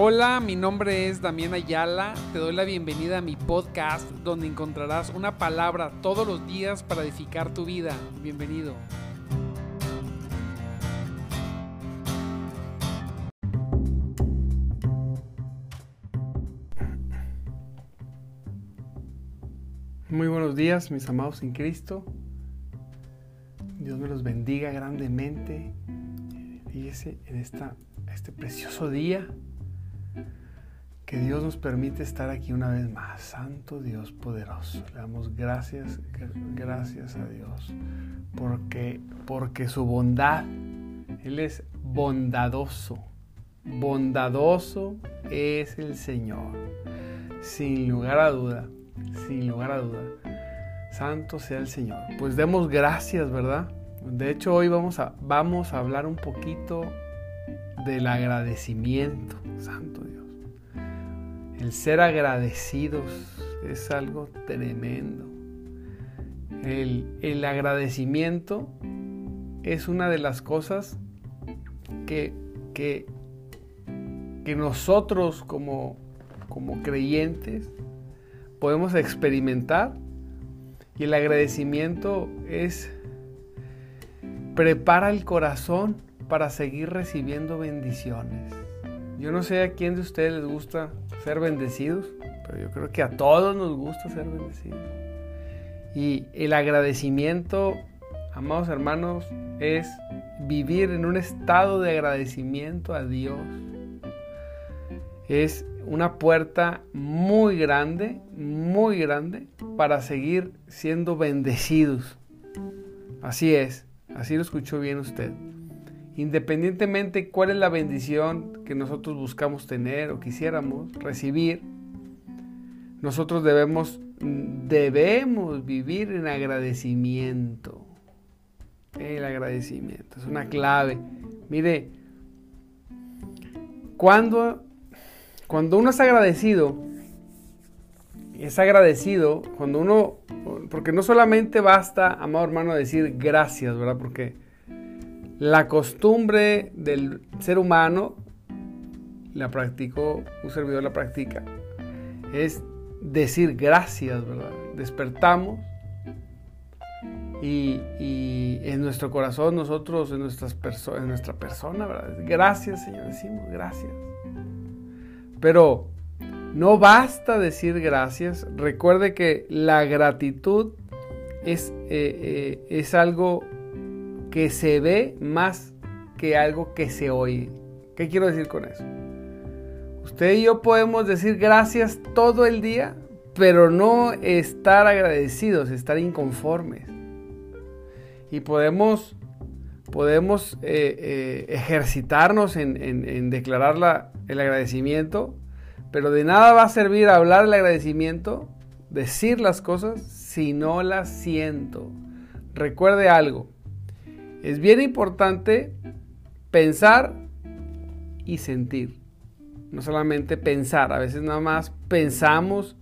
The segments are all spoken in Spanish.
Hola, mi nombre es Damián Ayala. Te doy la bienvenida a mi podcast donde encontrarás una palabra todos los días para edificar tu vida. Bienvenido. Muy buenos días, mis amados en Cristo. Dios me los bendiga grandemente. Fíjese en esta, este precioso día que Dios nos permite estar aquí una vez más. Santo Dios poderoso. Le damos gracias, gracias a Dios. Porque, porque su bondad, Él es bondadoso. Bondadoso es el Señor. Sin lugar a duda, sin lugar a duda. Santo sea el Señor. Pues demos gracias, ¿verdad? De hecho, hoy vamos a, vamos a hablar un poquito del agradecimiento. Santo Dios. El ser agradecidos es algo tremendo. El, agradecimiento es una de las cosas que, que, que nosotros como, como creyentes podemos experimentar y el agradecimiento es prepara el corazón para seguir recibiendo bendiciones. Yo no sé a quién de ustedes les gusta ser bendecidos, pero yo creo que a todos nos gusta ser bendecidos. Y el agradecimiento, amados hermanos, es vivir en un estado de agradecimiento a Dios. Es una puerta muy grande, muy grande, para seguir siendo bendecidos. Así es, así lo escuchó bien usted independientemente cuál es la bendición que nosotros buscamos tener o quisiéramos recibir, nosotros debemos, debemos vivir en agradecimiento. El agradecimiento es una clave. Mire, cuando, cuando uno es agradecido, es agradecido, cuando uno, porque no solamente basta, amado hermano, decir gracias, ¿verdad? Porque la costumbre del ser humano, la practicó, un servidor la practica, es decir gracias, ¿verdad? Despertamos y, en nuestro corazón nosotros, en, nuestras en nuestra persona, ¿verdad? Gracias, Señor, decimos gracias. Pero no basta decir gracias. Recuerde que la gratitud es, eh, eh, es algo que se ve más que algo que se oye. ¿Qué quiero decir con eso? Usted y yo podemos decir gracias todo el día, pero no estar agradecidos, estar inconformes. Y podemos, podemos eh, eh, ejercitarnos en, declarar el agradecimiento, pero de nada va a servir hablar el agradecimiento, decir las cosas, si no las siento. Recuerde algo, es bien importante pensar y sentir. No solamente pensar, a veces nada más pensamos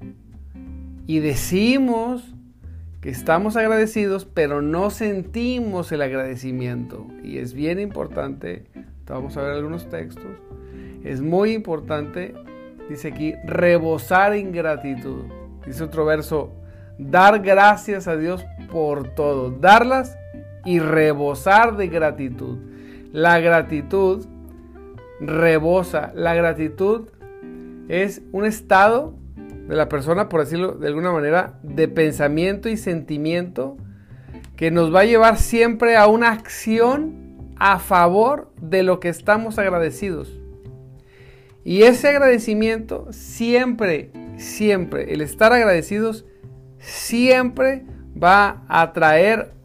y decimos que estamos agradecidos, pero no sentimos el agradecimiento. Y es bien importante, vamos a ver algunos textos, es muy importante, dice aquí, rebosar en gratitud. Dice otro verso, dar gracias a Dios por todo, darlas y rebosar de gratitud. La gratitud rebosa. La gratitud es un estado de la persona, por decirlo de alguna manera, de pensamiento y sentimiento que nos va a llevar siempre a una acción a favor de lo que estamos agradecidos. Y ese agradecimiento siempre, siempre, el estar agradecidos, siempre va a traer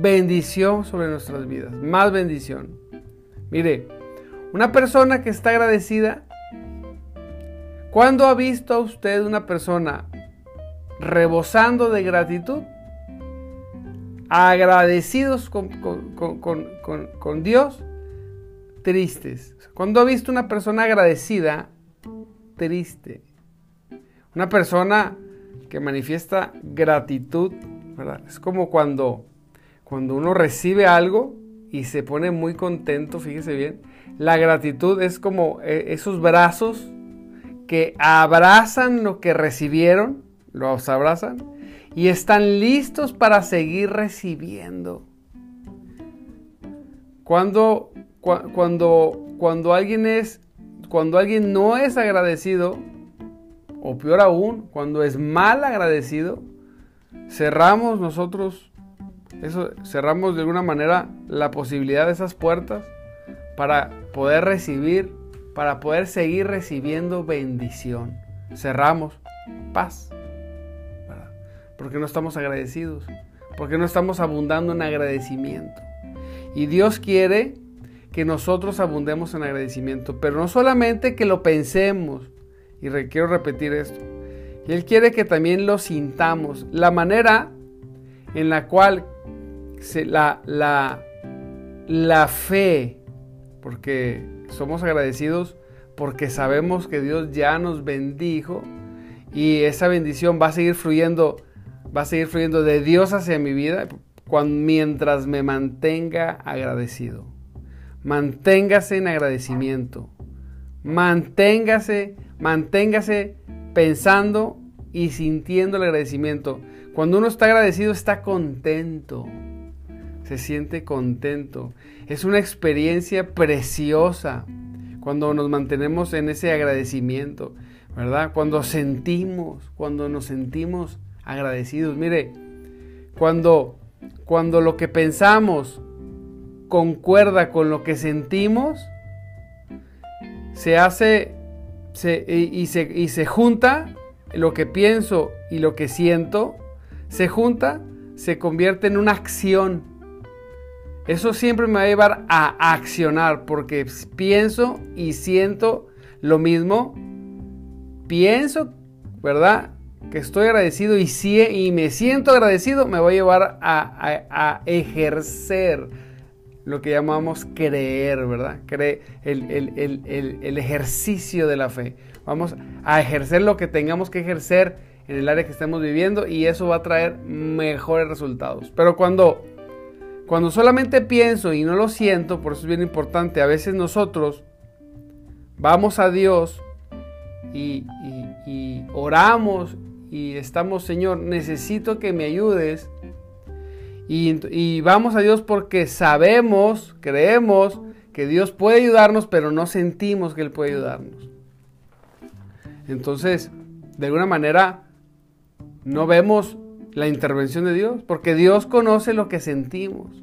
bendición sobre nuestras vidas, más bendición. Mire, una persona que está agradecida, ¿cuándo ha visto a usted una persona rebosando de gratitud? Agradecidos con, con Dios, tristes. ¿Cuándo ha visto una persona agradecida, triste? Una persona que manifiesta gratitud, ¿verdad? Es como cuando cuando uno recibe algo y se pone muy contento, fíjese bien. La gratitud es como eh, esos brazos que abrazan lo que recibieron, los abrazan y están listos para seguir recibiendo. Cuando, cuando, cuando alguien es, cuando alguien no es agradecido, o peor aún, cuando es mal agradecido, cerramos nosotros, eso, cerramos de alguna manera la posibilidad de esas puertas para poder recibir, para poder seguir recibiendo bendición. Cerramos paz. Porque no estamos agradecidos. Porque no estamos abundando en agradecimiento. Y Dios quiere que nosotros abundemos en agradecimiento. Pero no solamente que lo pensemos. Y quiero repetir esto. Él quiere que también lo sintamos. La manera en la cual la, la, la fe porque somos agradecidos porque sabemos que Dios ya nos bendijo y esa bendición va a seguir fluyendo, va a seguir fluyendo de Dios hacia mi vida mientras me mantenga agradecido. Manténgase en agradecimiento. Manténgase, manténgase pensando y sintiendo el agradecimiento. Cuando uno está agradecido está contento se siente contento. Es una experiencia preciosa cuando nos mantenemos en ese agradecimiento, ¿verdad? Cuando sentimos, cuando nos sentimos agradecidos. Mire, cuando, cuando lo que pensamos concuerda con lo que sentimos, se hace y, se, y se junta lo que pienso y lo que siento, se junta, se convierte en una acción eso siempre me va a llevar a accionar porque pienso y siento lo mismo. Pienso, ¿verdad? Que estoy agradecido y, y me siento agradecido, me va a llevar a, ejercer lo que llamamos creer, ¿verdad? Cree el, el, ejercicio de la fe. Vamos a ejercer lo que tengamos que ejercer en el área que estemos viviendo y eso va a traer mejores resultados. Pero cuando cuando solamente pienso y no lo siento, por eso es bien importante, a veces nosotros vamos a Dios y, oramos y estamos, Señor, necesito que me ayudes. Y, y vamos a Dios porque sabemos, creemos que Dios puede ayudarnos, pero no sentimos que Él puede ayudarnos. Entonces, de alguna manera, no vemos la intervención de Dios, porque Dios conoce lo que sentimos.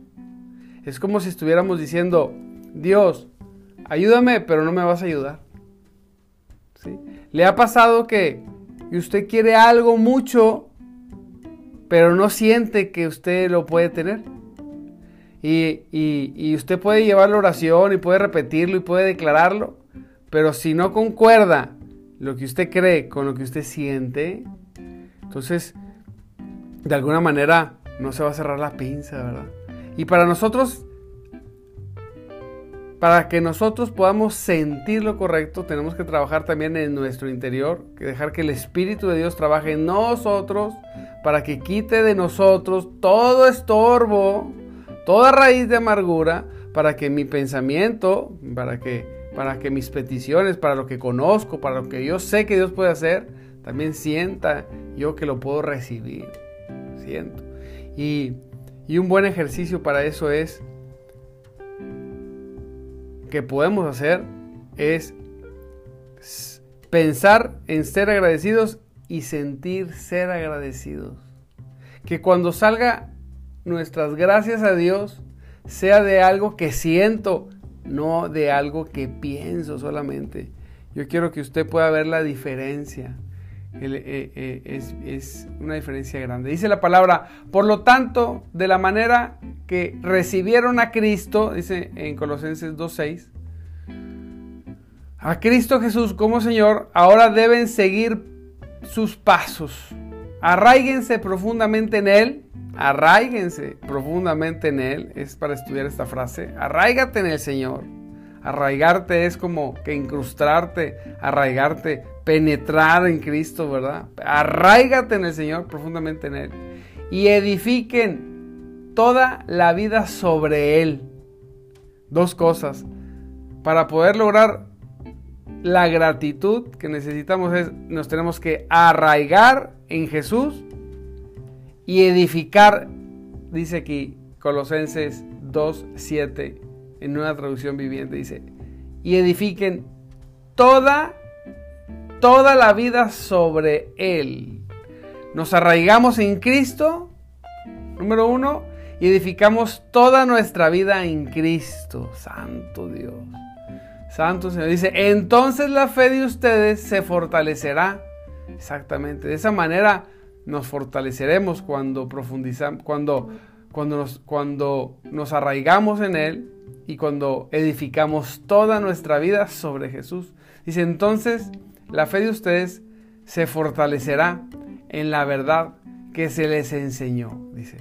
Es como si estuviéramos diciendo, Dios, ayúdame, pero no me vas a ayudar. ¿Sí? ¿Le ha pasado que usted quiere algo mucho, pero no siente que usted lo puede tener? Y, y, usted puede llevar la oración y puede repetirlo y puede declararlo, pero si no concuerda lo que usted cree con lo que usted siente, entonces de alguna manera no se va a cerrar la pinza, ¿verdad? Y para nosotros, para que nosotros podamos sentir lo correcto, tenemos que trabajar también en nuestro interior, que dejar que el Espíritu de Dios trabaje en nosotros para que quite de nosotros todo estorbo, toda raíz de amargura, para que mi pensamiento, para que, para que mis peticiones, para lo que conozco, para lo que yo sé que Dios puede hacer, también sienta yo que lo puedo recibir Y, y un buen ejercicio para eso es que podemos hacer es pensar en ser agradecidos y sentir ser agradecidos. Que cuando salga nuestras gracias a Dios sea de algo que siento, no de algo que pienso solamente. Yo quiero que usted pueda ver la diferencia. Eh, eh, es, una diferencia grande. Dice la palabra, por lo tanto, de la manera que recibieron a Cristo, dice en Colosenses 2.6, a Cristo Jesús como Señor, ahora deben seguir sus pasos. Arraíguense profundamente en Él. Arraíguense profundamente en Él. Es para estudiar esta frase. Arraígate en el Señor. Arraigarte es como que incrustarte, arraigarte, penetrar en Cristo, ¿verdad? Arraigate en el Señor, profundamente en Él. Y edifiquen toda la vida sobre Él. Dos cosas. Para poder lograr la gratitud que necesitamos es, nos tenemos que arraigar en Jesús y edificar, dice aquí Colosenses 2.7 en una traducción viviente, dice, y edifiquen toda, toda la vida sobre Él. Nos arraigamos en Cristo, número uno, y edificamos toda nuestra vida en Cristo. Santo Dios. Santo Señor. Dice, entonces la fe de ustedes se fortalecerá. Exactamente. De esa manera nos fortaleceremos cuando profundizamos, cuando, cuando, nos, cuando nos arraigamos en Él y cuando edificamos toda nuestra vida sobre Jesús. Dice, entonces la fe de ustedes se fortalecerá en la verdad que se les enseñó. Dice,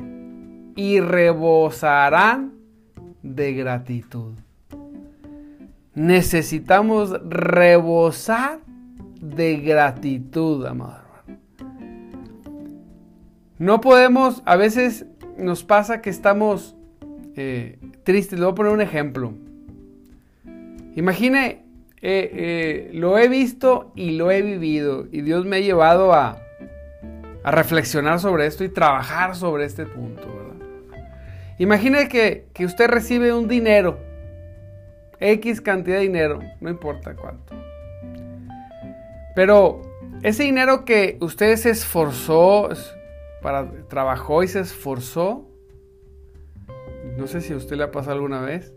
y rebosarán de gratitud necesitamos rebosar de gratitud, amado hermano. No podemos, a veces nos pasa que estamos eh, tristes. Le voy a poner un ejemplo. Imagine, eh, eh, lo he visto y lo he vivido y Dios me ha llevado a, reflexionar sobre esto y trabajar sobre este punto, ¿verdad? Imagine que, que usted recibe un dinero X cantidad de dinero, no importa cuánto. Pero ese dinero que usted se esforzó, para, trabajó y se esforzó, no sé si a usted le ha pasado alguna vez.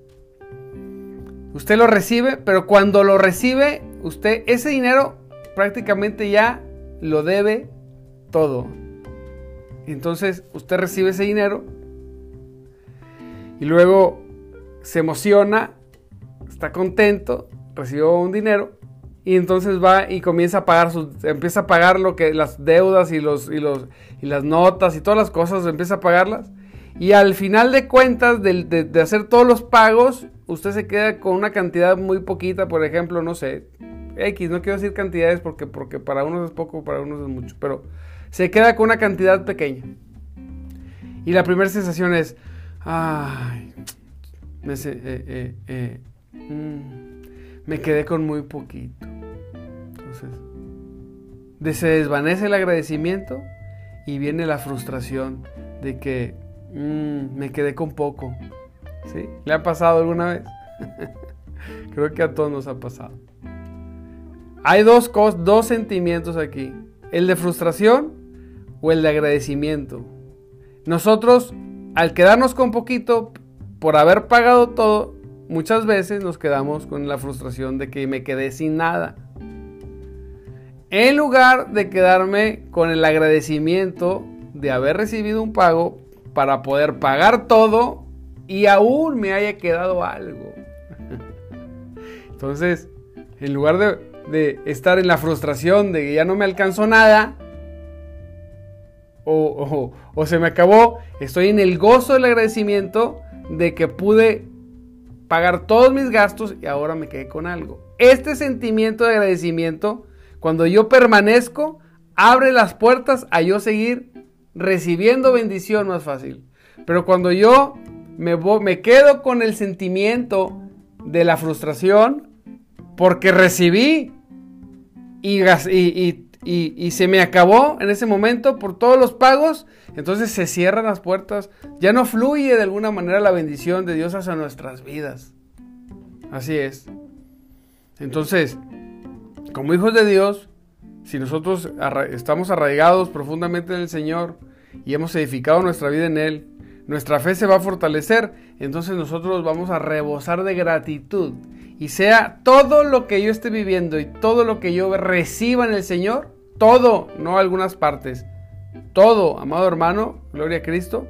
Usted lo recibe, pero cuando lo recibe, usted ese dinero prácticamente ya lo debe todo. Entonces usted recibe ese dinero y luego se emociona está contento, recibió un dinero y entonces va y comienza a pagar empieza a pagar lo que las deudas y los y los y las notas y todas las cosas empieza a pagarlas y al final de cuentas de, hacer todos los pagos usted se queda con una cantidad muy poquita por ejemplo no sé x no quiero decir cantidades porque porque para unos es poco para unos es mucho pero se queda con una cantidad pequeña y la primera sensación es ay me, eh, eh, eh, Mm, me quedé con muy poquito. Entonces, se desvanece el agradecimiento y viene la frustración de que mm, me quedé con poco. ¿Sí? ¿Le ha pasado alguna vez? Creo que a todos nos ha pasado. Hay dos, dos sentimientos aquí. El de frustración o el de agradecimiento. Nosotros, al quedarnos con poquito, por haber pagado todo, muchas veces nos quedamos con la frustración de que me quedé sin nada. En lugar de quedarme con el agradecimiento de haber recibido un pago para poder pagar todo y aún me haya quedado algo. Entonces, en lugar de, estar en la frustración de que ya no me alcanzó nada, o, se me acabó, estoy en el gozo del agradecimiento de que pude pagar todos mis gastos y ahora me quedé con algo. Este sentimiento de agradecimiento, cuando yo permanezco, abre las puertas a yo seguir recibiendo bendición más fácil. Pero cuando yo me, me quedo con el sentimiento de la frustración, porque recibí y, y, y, se me acabó en ese momento por todos los pagos, entonces se cierran las puertas, ya no fluye de alguna manera la bendición de Dios hacia nuestras vidas. Así es. Entonces, como hijos de Dios, si nosotros estamos arraigados profundamente en el Señor y hemos edificado nuestra vida en Él, nuestra fe se va a fortalecer, entonces nosotros vamos a rebosar de gratitud. Y sea todo lo que yo esté viviendo y todo lo que yo reciba en el Señor, todo, no algunas partes, todo, amado hermano, gloria a Cristo.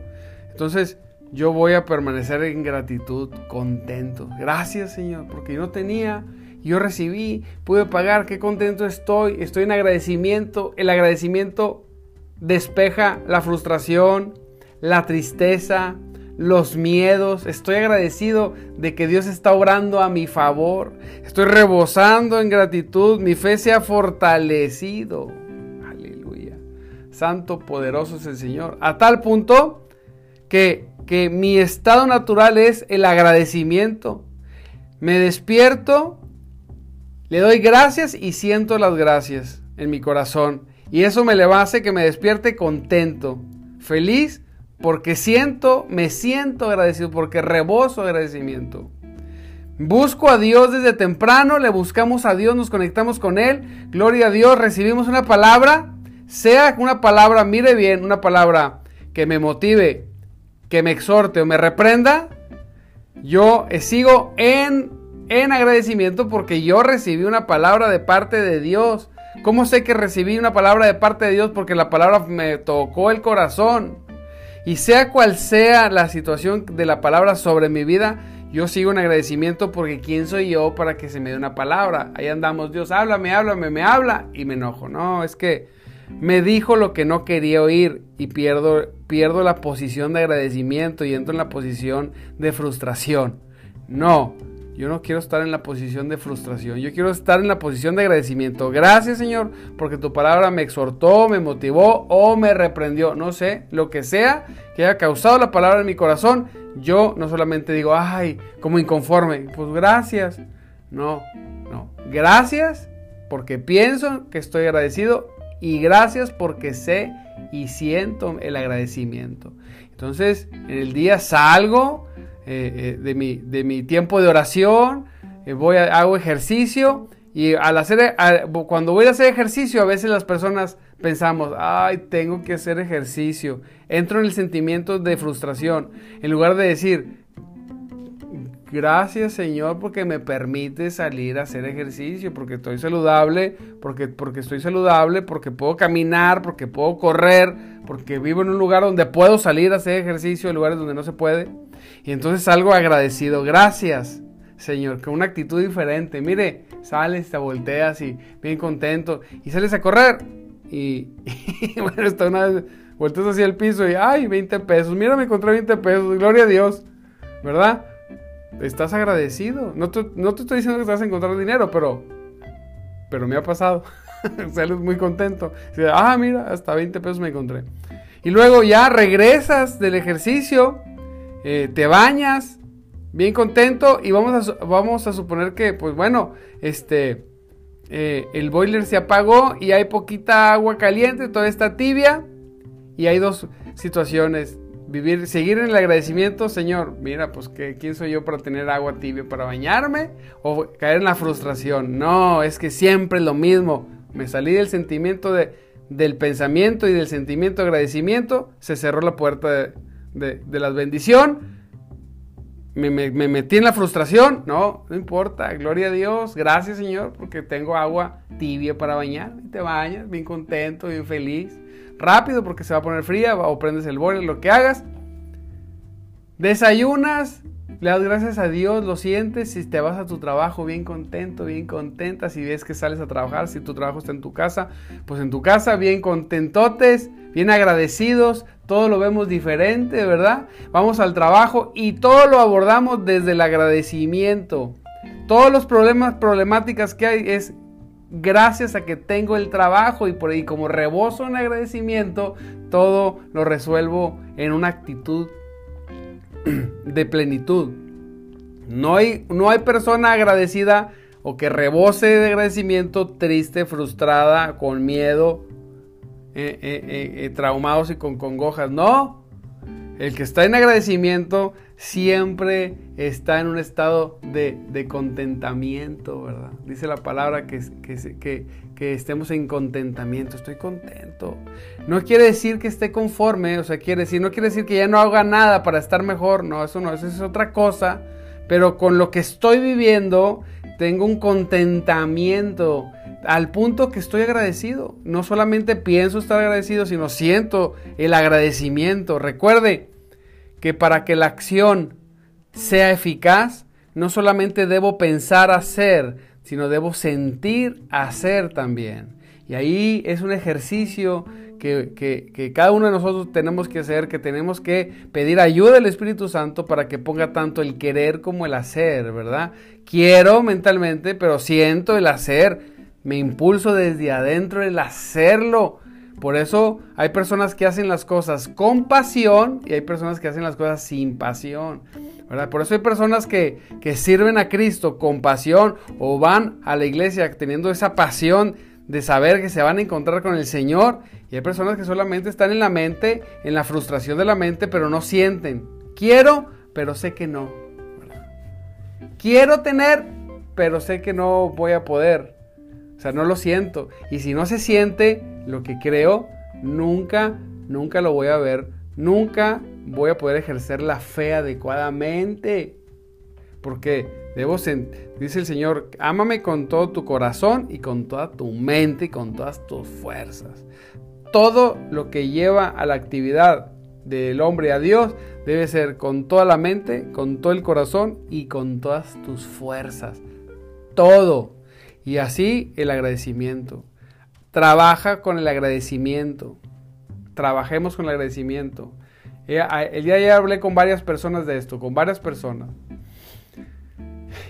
Entonces yo voy a permanecer en gratitud, contento. Gracias Señor, porque yo no tenía, yo recibí, pude pagar, qué contento estoy, estoy en agradecimiento. El agradecimiento despeja la frustración, la tristeza, los miedos. Estoy agradecido de que Dios está obrando a mi favor. Estoy rebosando en gratitud. Mi fe se ha fortalecido. Aleluya. Santo, poderoso es el Señor. A tal punto que, que mi estado natural es el agradecimiento. me despierto, le doy gracias y siento las gracias en mi corazón. Y eso me le hace que me despierte contento, feliz, porque siento, me siento agradecido, porque reboso agradecimiento. Busco a Dios desde temprano, le buscamos a Dios, nos conectamos con Él, gloria a Dios, recibimos una palabra, sea una palabra, mire bien, una palabra que me motive, que me exhorte o me reprenda, yo eh, sigo en, en agradecimiento porque yo recibí una palabra de parte de Dios. ¿Cómo sé que recibí una palabra de parte de Dios? Porque la palabra me tocó el corazón. Y sea cual sea la situación de la palabra sobre mi vida, yo sigo en agradecimiento porque quién soy yo para que se me dé una palabra. Ahí andamos, Dios, háblame, háblame, me habla y me enojo. No, es que me dijo lo que no quería oír y pierdo, pierdo la posición de agradecimiento y entro en la posición de frustración. No, yo no quiero estar en la posición de frustración, yo quiero estar en la posición de agradecimiento. Gracias Señor, porque tu palabra me exhortó, me motivó o me reprendió. No sé, lo que sea que haya causado la palabra en mi corazón, yo no solamente digo, ay, como inconforme, pues gracias. No, no, gracias porque pienso que estoy agradecido y gracias porque sé y siento el agradecimiento. Entonces, en el día salgo eh, eh, de, mi, de, mi, tiempo de oración, eh, voy a, hago ejercicio y al hacer, cuando voy a hacer ejercicio, a veces las personas pensamos, ay, tengo que hacer ejercicio. Entro en el sentimiento de frustración. En lugar de decir, Gracias Señor porque me permite salir a hacer ejercicio, porque estoy saludable, porque, porque estoy saludable, porque puedo caminar, porque puedo correr, porque vivo en un lugar donde puedo salir a hacer ejercicio, en lugares donde no se puede. Y entonces salgo agradecido. Gracias Señor, con una actitud diferente. Mire, sales, te volteas y bien contento y sales a correr. Y, bueno, está una vez, hacia el piso y, ay, 20 pesos. Mira, me encontré 20 pesos. Gloria a Dios. ¿Verdad? Estás agradecido. No te, no te estoy diciendo que te vas a encontrar dinero, pero, pero me ha pasado. Sales muy contento. Ah, mira, hasta 20 pesos me encontré. Y luego ya regresas del ejercicio, eh, te bañas, bien contento y vamos a, vamos a suponer que, pues bueno, este, eh, el boiler se apagó y hay poquita agua caliente, toda está tibia y hay dos situaciones vivir, seguir en el agradecimiento, Señor, mira, pues que quién soy yo para tener agua tibia para bañarme o caer en la frustración. No, es que siempre es lo mismo. Me salí del sentimiento de, del pensamiento y del sentimiento de agradecimiento, se cerró la puerta de, de, la bendición. Me, me, me, metí en la frustración, no, no importa, gloria a Dios, gracias Señor, porque tengo agua tibia para bañar, te bañas, bien contento, bien feliz rápido porque se va a poner fría o prendes el boiler, lo que hagas. Desayunas, le das gracias a Dios, lo sientes y te vas a tu trabajo bien contento, bien contenta. Si ves que sales a trabajar, si tu trabajo está en tu casa, pues en tu casa bien contentotes, bien agradecidos. Todo lo vemos diferente, ¿verdad? Vamos al trabajo y todo lo abordamos desde el agradecimiento. Todos los problemas, problemáticas que hay es gracias a que tengo el trabajo y por ahí como rebozo en agradecimiento, todo lo resuelvo en una actitud de plenitud. No hay, no hay persona agradecida o que rebose de agradecimiento triste, frustrada, con miedo, eh, eh, eh, traumados y con congojas. No, el que está en agradecimiento siempre está en un estado de, contentamiento, ¿verdad? Dice la palabra que, que, estemos en contentamiento. Estoy contento. No quiere decir que esté conforme, o sea, quiere decir, no quiere decir que ya no haga nada para estar mejor. No, eso no, eso es otra cosa. Pero con lo que estoy viviendo, tengo un contentamiento al punto que estoy agradecido. No solamente pienso estar agradecido, sino siento el agradecimiento. Recuerde, que para que la acción sea eficaz, no solamente debo pensar hacer, sino debo sentir hacer también. Y ahí es un ejercicio que, cada uno de nosotros tenemos que hacer, que tenemos que pedir ayuda del Espíritu Santo para que ponga tanto el querer como el hacer, ¿verdad? Quiero mentalmente, pero siento el hacer, me impulso desde adentro el hacerlo por eso hay personas que hacen las cosas con pasión y hay personas que hacen las cosas sin pasión. ¿verdad? Por eso hay personas que, que sirven a Cristo con pasión o van a la iglesia teniendo esa pasión de saber que se van a encontrar con el Señor. Y hay personas que solamente están en la mente, en la frustración de la mente, pero no sienten. Quiero, pero sé que no. Quiero tener, pero sé que no voy a poder. O sea, no lo siento. Y si no se siente lo que creo, nunca, nunca lo voy a ver. Nunca voy a poder ejercer la fe adecuadamente. Porque debo, dice el Señor, ámame con todo tu corazón y con toda tu mente y con todas tus fuerzas. Todo lo que lleva a la actividad del hombre a Dios debe ser con toda la mente, con todo el corazón y con todas tus fuerzas. Todo. Y así el agradecimiento. Trabaja con el agradecimiento. Trabajemos con el agradecimiento. Eh, el día de ayer hablé con varias personas de esto, con varias personas.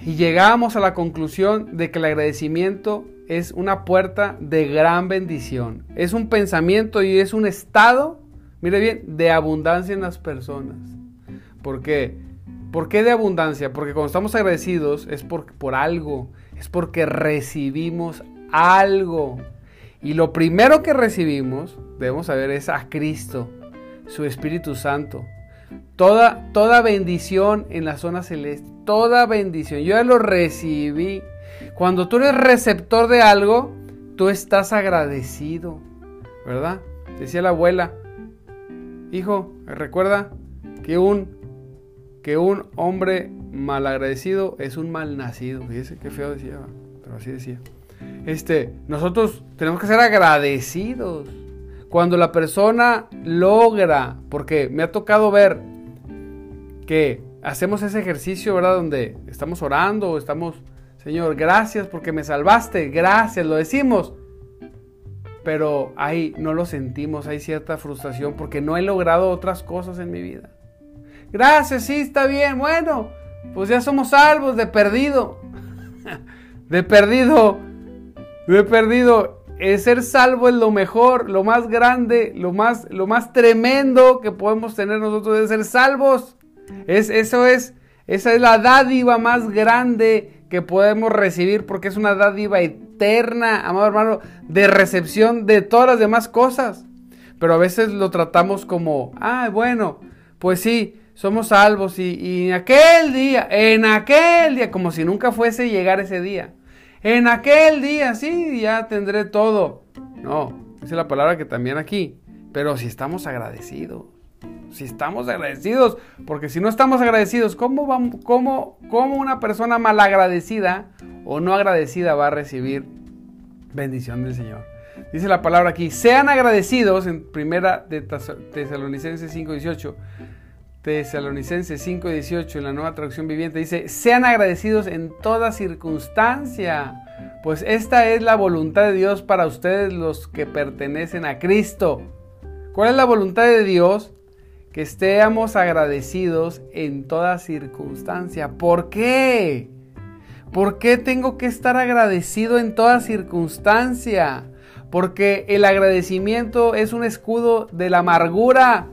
Y llegamos a la conclusión de que el agradecimiento es una puerta de gran bendición. Es un pensamiento y es un estado, mire bien, de abundancia en las personas. ¿Por qué? ¿Por qué de abundancia? Porque cuando estamos agradecidos es por, por algo, es porque recibimos algo. Y lo primero que recibimos, debemos saber, es a Cristo, su Espíritu Santo. Toda, toda bendición en la zona celeste, toda bendición. Yo ya lo recibí. Cuando tú eres receptor de algo, tú estás agradecido, ¿verdad? Decía la abuela, hijo, recuerda que un, que un hombre malagradecido es un mal nacido. Fíjese qué feo decía, pero así decía. Este, nosotros tenemos que ser agradecidos. Cuando la persona logra, porque me ha tocado ver que hacemos ese ejercicio, ¿verdad? Donde estamos orando, estamos, Señor, gracias porque me salvaste, gracias, lo decimos. Pero ahí no lo sentimos, hay cierta frustración porque no he logrado otras cosas en mi vida. Gracias, sí, está bien, bueno, pues ya somos salvos de perdido. De perdido, de perdido ser salvo es lo mejor, lo más grande, lo más, lo más tremendo que podemos tener nosotros de ser salvos. Es, eso es, esa es la dádiva más grande que podemos recibir porque es una dádiva eterna, amado hermano, de recepción de todas las demás cosas. Pero a veces lo tratamos como, ah, bueno, pues sí, somos salvos y, y en aquel día, en aquel día, como si nunca fuese llegar ese día. En aquel día, sí, ya tendré todo. No, dice la palabra que también aquí. Pero si estamos agradecidos, si estamos agradecidos, porque si no estamos agradecidos, ¿cómo, vamos, cómo, cómo una persona malagradecida o no agradecida va a recibir bendición del Señor? Dice la palabra aquí, sean agradecidos en primera de Tesalonicenses 5:18 Tesalonicenses 5:18 en la nueva traducción viviente dice, sean agradecidos en toda circunstancia, pues esta es la voluntad de Dios para ustedes los que pertenecen a Cristo. ¿Cuál es la voluntad de Dios? Que estemos agradecidos en toda circunstancia. ¿Por qué? ¿Por qué tengo que estar agradecido en toda circunstancia? Porque el agradecimiento es un escudo de la amargura.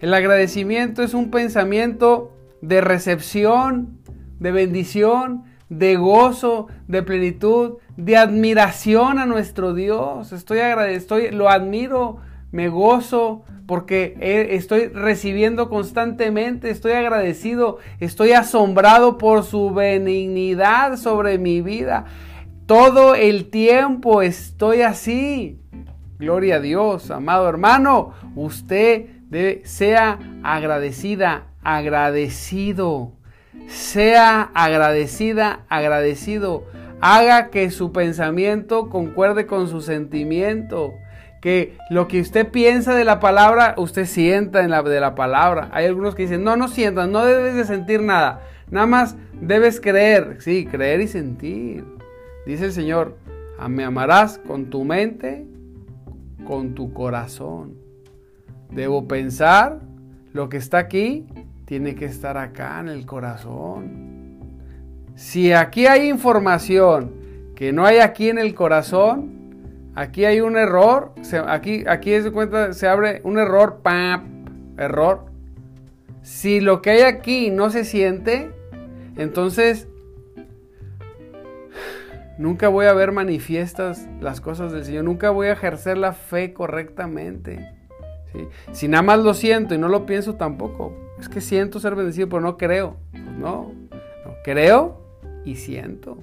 El agradecimiento es un pensamiento de recepción, de bendición, de gozo, de plenitud, de admiración a nuestro Dios. Estoy agradecido, lo admiro, me gozo porque estoy recibiendo constantemente, estoy agradecido, estoy asombrado por su benignidad sobre mi vida. Todo el tiempo estoy así. Gloria a Dios, amado hermano, usted sea agradecida, agradecido. Sea agradecida, agradecido. Haga que su pensamiento concuerde con su sentimiento. Que lo que usted piensa de la palabra, usted sienta en la de la palabra. Hay algunos que dicen, no, no sientas, no debes de sentir nada. Nada más debes creer. Sí, creer y sentir. Dice el Señor, me amarás con tu mente, con tu corazón. Debo pensar, lo que está aquí tiene que estar acá en el corazón. Si aquí hay información que no hay aquí en el corazón, aquí hay un error, aquí, aquí se cuenta, se abre un error, ¡pam! error. si lo que hay aquí no se siente, entonces nunca voy a ver manifiestas las cosas del Señor, nunca voy a ejercer la fe correctamente. Si nada más lo siento y no lo pienso tampoco, es que siento ser bendecido, pero no creo. Pues no, no, creo y siento.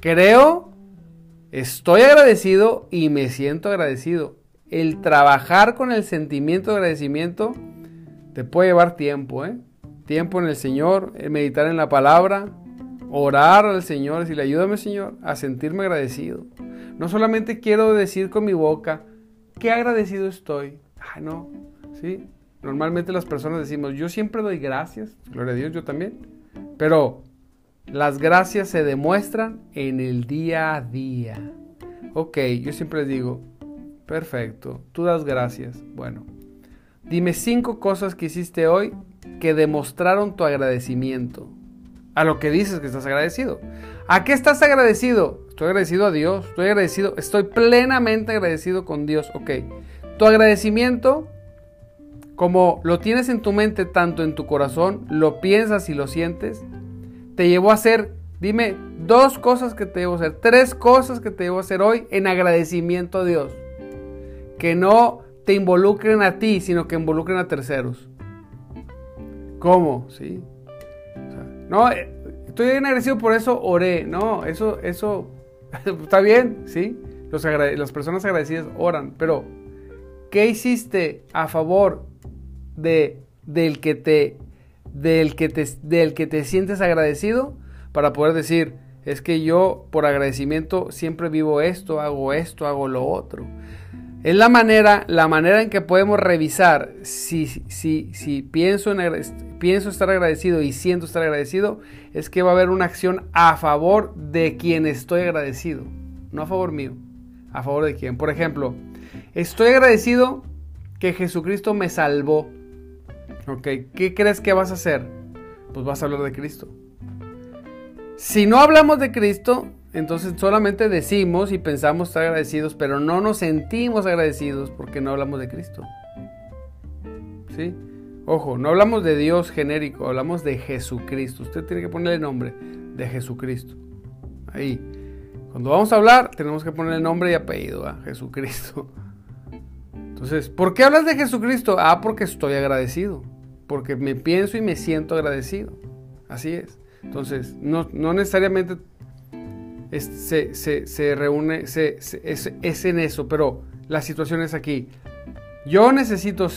Creo, estoy agradecido y me siento agradecido. El trabajar con el sentimiento de agradecimiento te puede llevar tiempo, ¿eh? Tiempo en el Señor, meditar en la palabra, orar al Señor, decirle, ayúdame Señor a sentirme agradecido. No solamente quiero decir con mi boca, qué agradecido estoy. Ay, no, ¿sí? Normalmente las personas decimos, yo siempre doy gracias, gloria a Dios, yo también. Pero las gracias se demuestran en el día a día. Ok, yo siempre les digo, perfecto, tú das gracias. Bueno, dime cinco cosas que hiciste hoy que demostraron tu agradecimiento. A lo que dices que estás agradecido. ¿A qué estás agradecido? Estoy agradecido a Dios, estoy agradecido, estoy plenamente agradecido con Dios. Ok, tu agradecimiento, como lo tienes en tu mente, tanto en tu corazón, lo piensas y lo sientes, te llevó a hacer, dime, dos cosas que te llevó a hacer, tres cosas que te llevó a hacer hoy en agradecimiento a Dios. Que no te involucren a ti, sino que involucren a terceros. ¿Cómo? ¿Sí? No, eh, estoy bien agradecido por eso, oré. No, eso, eso está bien, ¿sí? Las personas agradecidas oran, pero ¿qué hiciste a favor de, del que te del que, te, del que te sientes agradecido para poder decir, es que yo por agradecimiento siempre vivo esto, hago esto, hago lo otro. Es la manera, la manera en que podemos revisar si, si, si pienso, en, pienso estar agradecido y siento estar agradecido, es que va a haber una acción a favor de quien estoy agradecido, no a favor mío, a favor de quien. Por ejemplo, estoy agradecido que Jesucristo me salvó Ok, ¿qué crees que vas a hacer? Pues vas a hablar de Cristo. Si no hablamos de Cristo, entonces solamente decimos y pensamos estar agradecidos, pero no nos sentimos agradecidos porque no hablamos de Cristo. ¿Sí? Ojo, no hablamos de Dios genérico, hablamos de Jesucristo. Usted tiene que ponerle nombre de Jesucristo. Ahí. Cuando vamos a hablar, tenemos que poner el nombre y apellido a Jesucristo. Entonces, ¿por qué hablas de Jesucristo? Ah, porque estoy agradecido porque me pienso y me siento agradecido. Así es. Entonces, no, necesariamente se, reúne, es, en eso, pero la situación es aquí. Yo necesito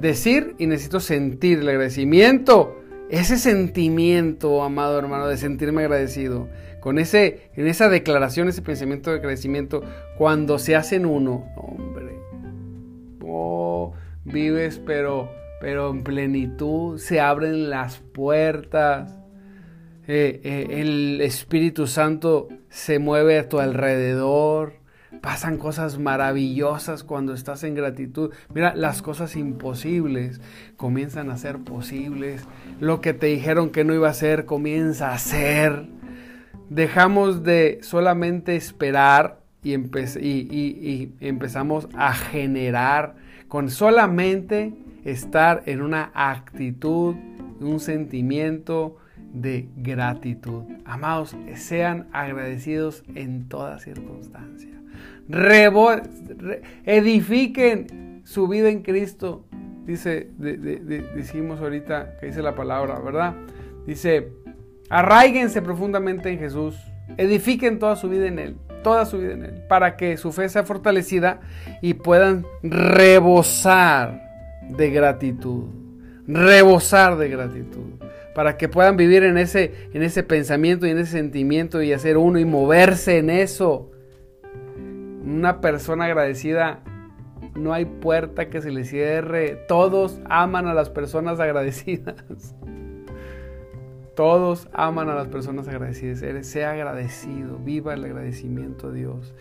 decir y necesito sentir el agradecimiento. Ese sentimiento, amado hermano, de sentirme agradecido. Con ese, en esa declaración, ese pensamiento de agradecimiento, cuando se hacen uno, hombre, oh, vives, pero pero en plenitud se abren las puertas. Eh, eh, el Espíritu Santo se mueve a tu alrededor. Pasan cosas maravillosas cuando estás en gratitud. Mira, las cosas imposibles comienzan a ser posibles. Lo que te dijeron que no iba a ser comienza a ser. Dejamos de solamente esperar y, y empezamos a generar con solamente estar en una actitud, un sentimiento de gratitud. Amados, sean agradecidos en toda circunstancia. edifiquen su vida en Cristo. Dice, decimos ahorita que dice la palabra, ¿verdad? Dice, arraíguense profundamente en Jesús. Edifiquen toda su vida en Él, toda su vida en Él, para que su fe sea fortalecida y puedan rebosar de gratitud, rebosar de gratitud, para que puedan vivir en ese, en ese pensamiento y en ese sentimiento y hacer uno y moverse en eso. Una persona agradecida, no hay puerta que se le cierre, todos aman a las personas agradecidas. Todos aman a las personas agradecidas. Sea agradecido, viva el agradecimiento a Dios.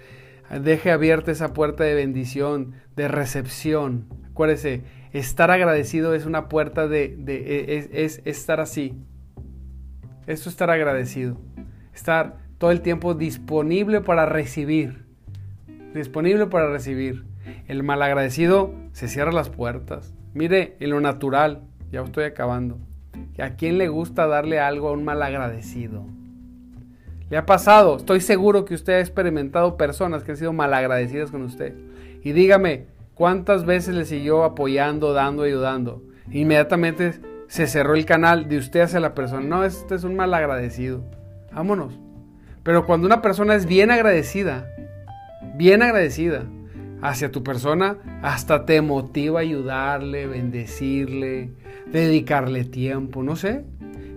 Deje abierta esa puerta de bendición, de recepción. Acuérdese, Estar agradecido es una puerta de, e, es, estar así. Esto es estar agradecido. Estar todo el tiempo disponible para recibir. Disponible para recibir. El malagradecido se cierra las puertas. Mire, en lo natural, ya estoy acabando. ¿A quién le gusta darle algo a un mal agradecido? Le ha pasado, estoy seguro que usted ha experimentado personas que han sido malagradecidas con usted. Y dígame, ¿cuántas veces le siguió apoyando, dando, ayudando? Inmediatamente se cerró el canal de usted hacia la persona. No, este es un malagradecido. Vámonos. Pero cuando una persona es bien agradecida, bien agradecida hacia tu persona, hasta te motiva a ayudarle, bendecirle, dedicarle tiempo, no sé.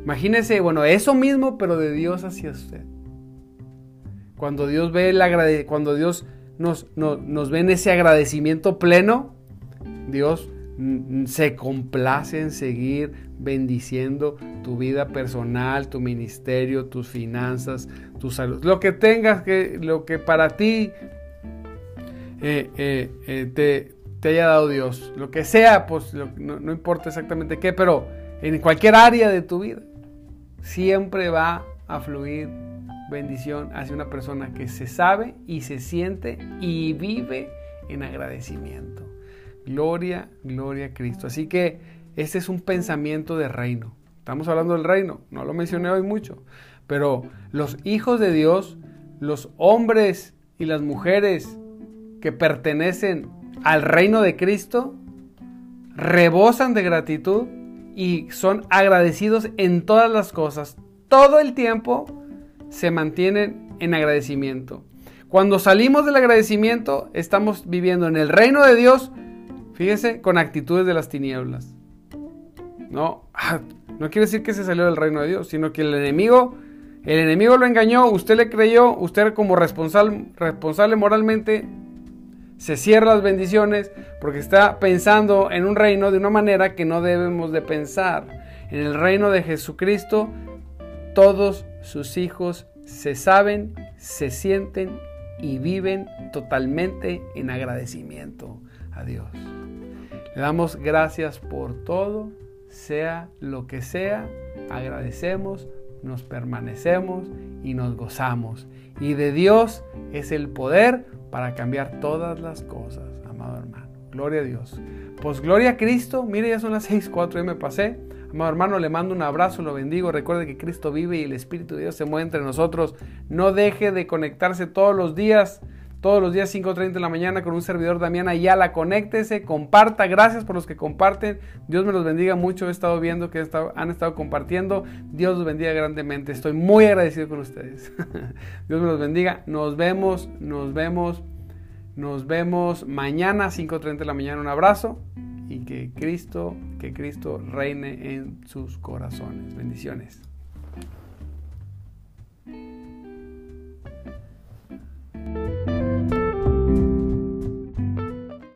Imagínese, bueno, eso mismo, pero de Dios hacia usted. Cuando Dios ve el cuando Dios nos, nos ve en ese agradecimiento pleno, Dios se complace en seguir bendiciendo tu vida personal, tu ministerio, tus finanzas, tu salud, lo que tengas que, lo que para ti eh, eh, eh, te, te, haya dado Dios, lo que sea, pues no, no importa exactamente qué, pero en cualquier área de tu vida siempre va a fluir bendición hacia una persona que se sabe y se siente y vive en agradecimiento. Gloria, gloria a Cristo. Así que este es un pensamiento de reino. Estamos hablando del reino, no lo mencioné hoy mucho, pero los hijos de Dios, los hombres y las mujeres que pertenecen al reino de Cristo, rebosan de gratitud y son agradecidos en todas las cosas. Todo el tiempo se mantienen en agradecimiento. Cuando salimos del agradecimiento, estamos viviendo en el reino de Dios, fíjese, con actitudes de las tinieblas. No, ah, no quiere decir que se salió del reino de Dios, sino que el enemigo, el enemigo lo engañó, usted le creyó, usted como responsable, responsable moralmente se cierra las bendiciones porque está pensando en un reino de una manera que no debemos de pensar. En el reino de Jesucristo todos sus hijos se saben, se sienten y viven totalmente en agradecimiento a Dios. Le damos gracias por todo, sea lo que sea, agradecemos, nos permanecemos y nos gozamos. Y de Dios es el poder para cambiar todas las cosas, amado hermano. Gloria a Dios. Pues gloria a Cristo. Mire, ya son las 6:04, ya me pasé. Amado hermano, le mando un abrazo, lo bendigo. Recuerde que Cristo vive y el Espíritu de Dios se mueve entre nosotros. No deje de conectarse todos los días, todos los días 5.30 de la mañana con un servidor Damián Ayala. Conéctese, comparta. Gracias por los que comparten. Dios me los bendiga mucho. He estado viendo que han estado compartiendo. Dios los bendiga grandemente. Estoy muy agradecido con ustedes. Dios me los bendiga. Nos vemos, nos vemos, nos vemos mañana 5.30 de la mañana. Un abrazo y que Cristo, que Cristo reine en sus corazones. Bendiciones.